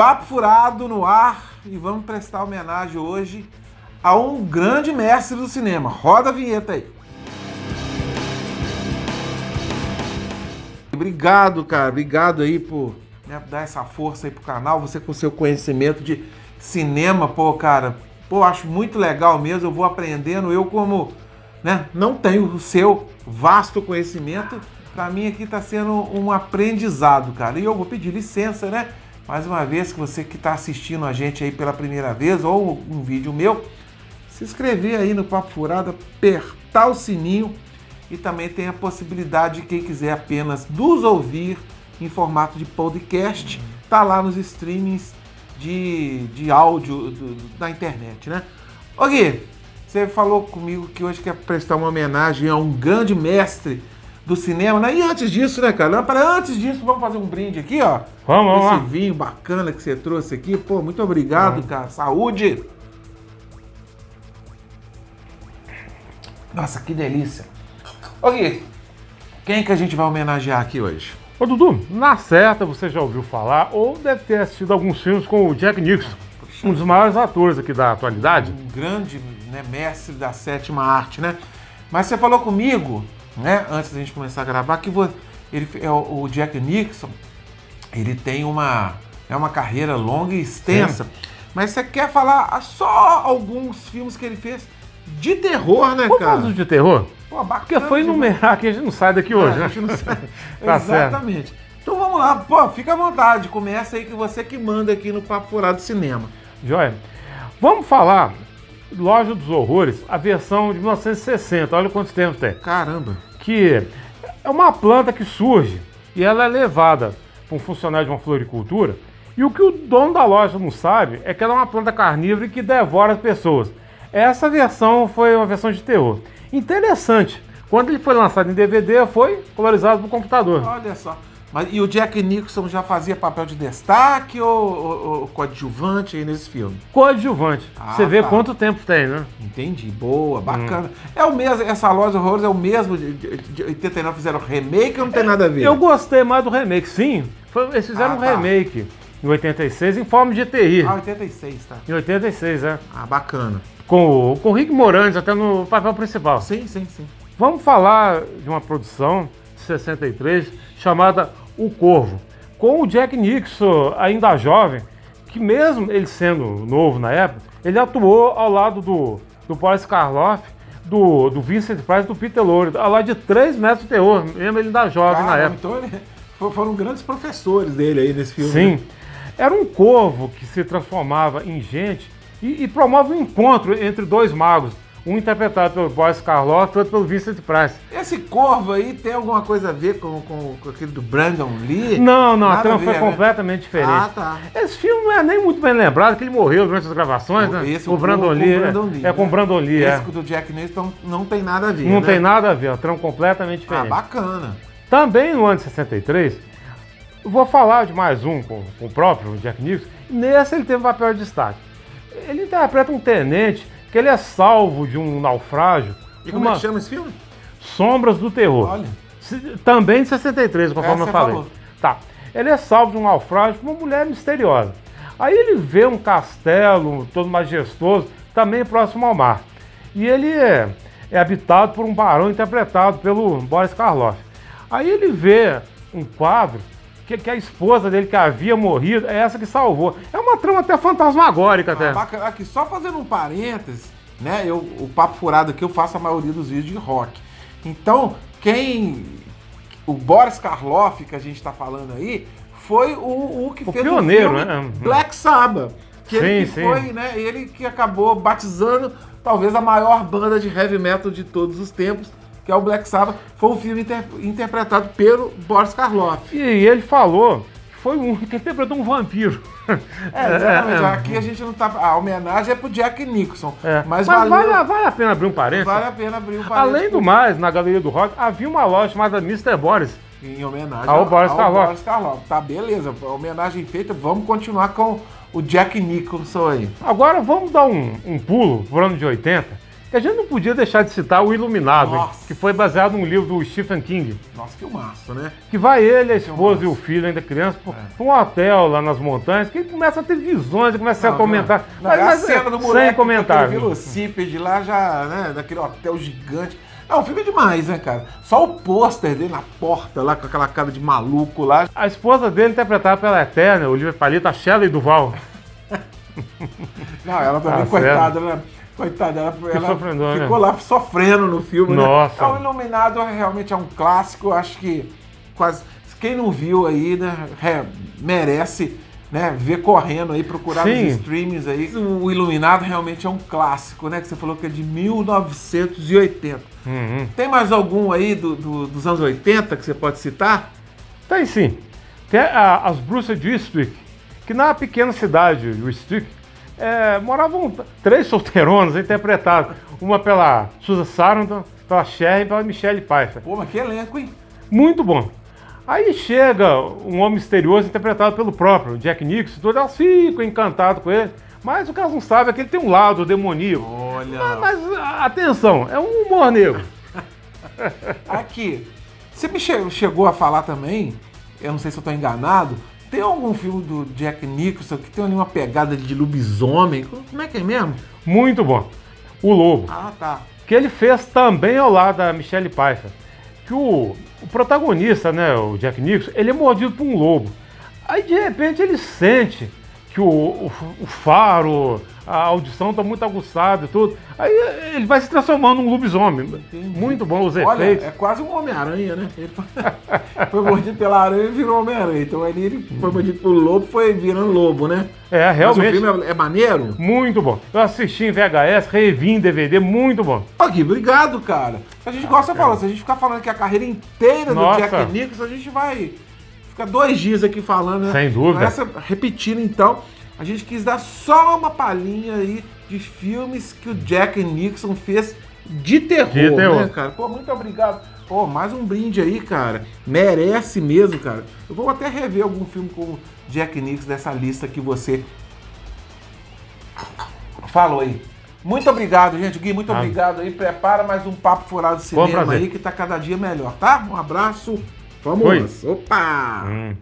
Papo Furado no ar e vamos prestar homenagem hoje a um grande mestre do cinema. Roda a vinheta aí. Obrigado, cara. Obrigado aí por né, dar essa força aí pro canal. Você com seu conhecimento de cinema, pô, cara. Pô, acho muito legal mesmo. Eu vou aprendendo. Eu, como né, não tenho o seu vasto conhecimento, para mim aqui está sendo um aprendizado, cara. E eu vou pedir licença, né? Mais uma vez que você que está assistindo a gente aí pela primeira vez ou um vídeo meu, se inscrever aí no Papo Furado, apertar o sininho e também tem a possibilidade de quem quiser apenas nos ouvir em formato de podcast, tá lá nos streamings de, de áudio do, da internet, né? Ô Gui, você falou comigo que hoje quer prestar uma homenagem a um grande mestre do cinema, né? E antes disso, né, cara? Para antes disso, vamos fazer um brinde aqui, ó. Vamos, vamos. Esse vinho bacana que você trouxe aqui. Pô, muito obrigado, vamos. cara. Saúde! Nossa, que delícia. Ô Gui, quem que a gente vai homenagear aqui hoje? Ô Dudu, na certa você já ouviu falar ou deve ter assistido alguns filmes com o Jack Nicholson, um dos maiores atores aqui da atualidade. Um grande né, mestre da sétima arte, né? Mas você falou comigo né, antes da gente começar a gravar, que ele, é o Jack Nixon, ele tem uma, é uma carreira longa e extensa. Sim. Mas você quer falar só alguns filmes que ele fez de terror, né, Vamos cara? de terror? Pô, Porque foi numerar que a gente não sai daqui hoje, é, né? A gente não sai. tá Exatamente. Certo. Então vamos lá, pô, fica à vontade. Começa aí que você que manda aqui no Papo Furado Cinema. Joia. Vamos falar Loja dos Horrores, a versão de 1960. Olha quantos tempos tem. Caramba. Que é uma planta que surge e ela é levada para um funcionário de uma floricultura. E o que o dono da loja não sabe é que ela é uma planta carnívora que devora as pessoas. Essa versão foi uma versão de terror. Interessante. Quando ele foi lançado em DVD, foi colorizado por computador. Olha só. Mas, e o Jack Nicholson já fazia papel de destaque ou, ou, ou coadjuvante aí nesse filme? Coadjuvante. Ah, Você vê tá. quanto tempo tem, né? Entendi. Boa, bacana. Hum. É o mesmo, essa loja de horrores é o mesmo de, de, de 89 fizeram remake ou não tem nada a ver? Eu gostei mais do remake, sim. Eles fizeram ah, um tá. remake em 86 em forma de TI. Ah, 86, tá. Em 86, é. Ah, bacana. Com, com o Rick Moranis até no papel principal. Sim, sim, sim. Vamos falar de uma produção de 63 chamada O Corvo, com o Jack Nixon ainda jovem, que mesmo ele sendo novo na época, ele atuou ao lado do, do Boris Karloff, do, do Vincent Price e do Peter Lorre, ao lado de três mestres de terror, mesmo ele ainda jovem na época. Então ele, foram grandes professores dele aí nesse filme. Sim. Né? Era um corvo que se transformava em gente e, e promove um encontro entre dois magos, um interpretado pelo Boris Karloff e outro pelo Vincent Price. Esse corvo aí tem alguma coisa a ver com, com, com aquele do Brandon Lee? Não, não, Nada a trama foi né? completamente diferente. Ah, tá. Esse filme não é nem muito bem lembrado, que ele morreu durante as gravações, o, né? Esse, o, o Brandon, Lee, é, Brandon Lee. É, é com o Brandon Lee, Esse é. do Jack Nicholson não tem nada a ver, Não né? tem nada a ver, é uma trama completamente diferente. Ah, bacana. Também no ano de 63, eu vou falar de mais um com, com o próprio Jack Nicholson. Nesse ele teve um papel de destaque. Ele interpreta um tenente que ele é salvo de um naufrágio. E como uma... é que chama esse filme? Sombras do Terror. Olha. Também de 63, conforme é, eu falei. Falou. Tá. Ele é salvo de um naufrágio por uma mulher misteriosa. Aí ele vê um castelo todo majestoso, também próximo ao mar. E ele é, é habitado por um barão interpretado pelo Boris Karloff. Aí ele vê um quadro que, que, a esposa dele que havia morrido é essa que salvou. É uma trama até fantasmagórica até. Ah, aqui, só fazendo um parênteses, né? Eu, o papo furado aqui eu faço a maioria dos vídeos de rock. Então, quem. O Boris Karloff, que a gente está falando aí, foi o, o que o fez pioneiro, o filme né? Black Sabbath. Que sim, ele que sim. foi, né? Ele que acabou batizando talvez a maior banda de heavy metal de todos os tempos que é o Black Sabbath, foi um filme inter interpretado pelo Boris Karloff. E ele falou que foi um que interpretou um vampiro. É, exatamente. É. Aqui a gente não tá. A homenagem é pro Jack Nicholson. É. Mas, mas valeu... vale, vale, a pena abrir um parênteses? Vale a pena abrir um parênteses. Além do mais, na Galeria do Rock havia uma loja chamada Mr. Boris. Em homenagem ao, ao, Boris, Karloff. Boris Karloff. Tá, beleza. Homenagem feita. Vamos continuar com o Jack Nicholson aí. Agora vamos dar um, um pulo pro ano de 80 que a gente não podia deixar de citar o Iluminado, hein, que foi baseado num livro do Stephen King. Nossa, que massa, né? Que vai ele, a esposa e o filho, ainda criança, para é. um hotel lá nas montanhas, que ele começa a ter visões, começa não, a comentar. Não, mas, é a cena do moleque sem comentário. velocípede lá, já, né, daquele hotel gigante. Não, fica demais, né, cara? Só o pôster dele na porta lá, com aquela cara de maluco lá. A esposa dele, interpretada pela Eterna, Olivia Palito, a Shelley Duval. Não, ela também, tá coitada, né? Coitada, ela, ela ficou lá sofrendo no filme. Né? Nossa. Né? O Iluminado realmente é um clássico, acho que quase. Quem não viu aí, né, é, merece né, ver correndo aí, procurar Sim. nos streams aí. O Iluminado realmente é um clássico, né? Que você falou que é de 1980. Uhum. Tem mais algum aí do, do, dos anos 80 que você pode citar? Tem sim. Tem a, as Bruças de Eastwick, que na pequena cidade de Eastwick, é, moravam três solteironas interpretadas. Uma pela Susan Sarandon, pela Cher e pela Michelle Pfeiffer. Pô, mas que elenco, hein? Muito bom. Aí chega um homem misterioso interpretado pelo próprio Jack Nicholson, todas elas ficam encantadas com ele. Mas o que elas não sabem é que ele tem um lado demoníaco. Olha. Mas, mas atenção, é um humor negro. Aqui, você me chegou a falar também, eu não sei se eu estou enganado, tem algum filme do Jack Nicholson que tem ali uma pegada de lobisomem? Como é que é mesmo? Muito bom. O Lobo. Ah, tá. Que ele fez também ao lado da Michelle Pfeiffer. Que o, o protagonista, né, o Jack Nicholson, ele é mordido por um lobo. Aí de repente ele sente que o, o, o faro, a audição está muito aguçada e tudo. Aí ele vai se transformando num lobisomem. Entendi. Muito bom os Olha, efeitos. É quase um Homem-Aranha, né? Ele foi mordido pela aranha e virou Homem-Aranha. Então ali ele foi mordido pelo lobo foi virando lobo, né? É, realmente. Mas o filme é, é maneiro? Muito bom. Eu assisti em VHS, revi em DVD, muito bom. Aqui, obrigado, cara. A gente ah, gosta de falar, se a gente ficar falando que a carreira inteira Nossa. do Jack Nicholson, a gente vai ficar dois dias aqui falando, né? Sem dúvida. Essa, repetindo então a gente quis dar só uma palhinha aí de filmes que o Jack Nixon fez de terror, de terror. né, cara? Pô, muito obrigado. Pô, mais um brinde aí, cara. Merece mesmo, cara. Eu vou até rever algum filme com o Jack Nixon dessa lista que você falou aí. Muito obrigado, gente. Gui, muito ah. obrigado aí. Prepara mais um papo furado de cinema aí que tá cada dia melhor, tá? Um abraço. Vamos. Oi. Opa! Hum.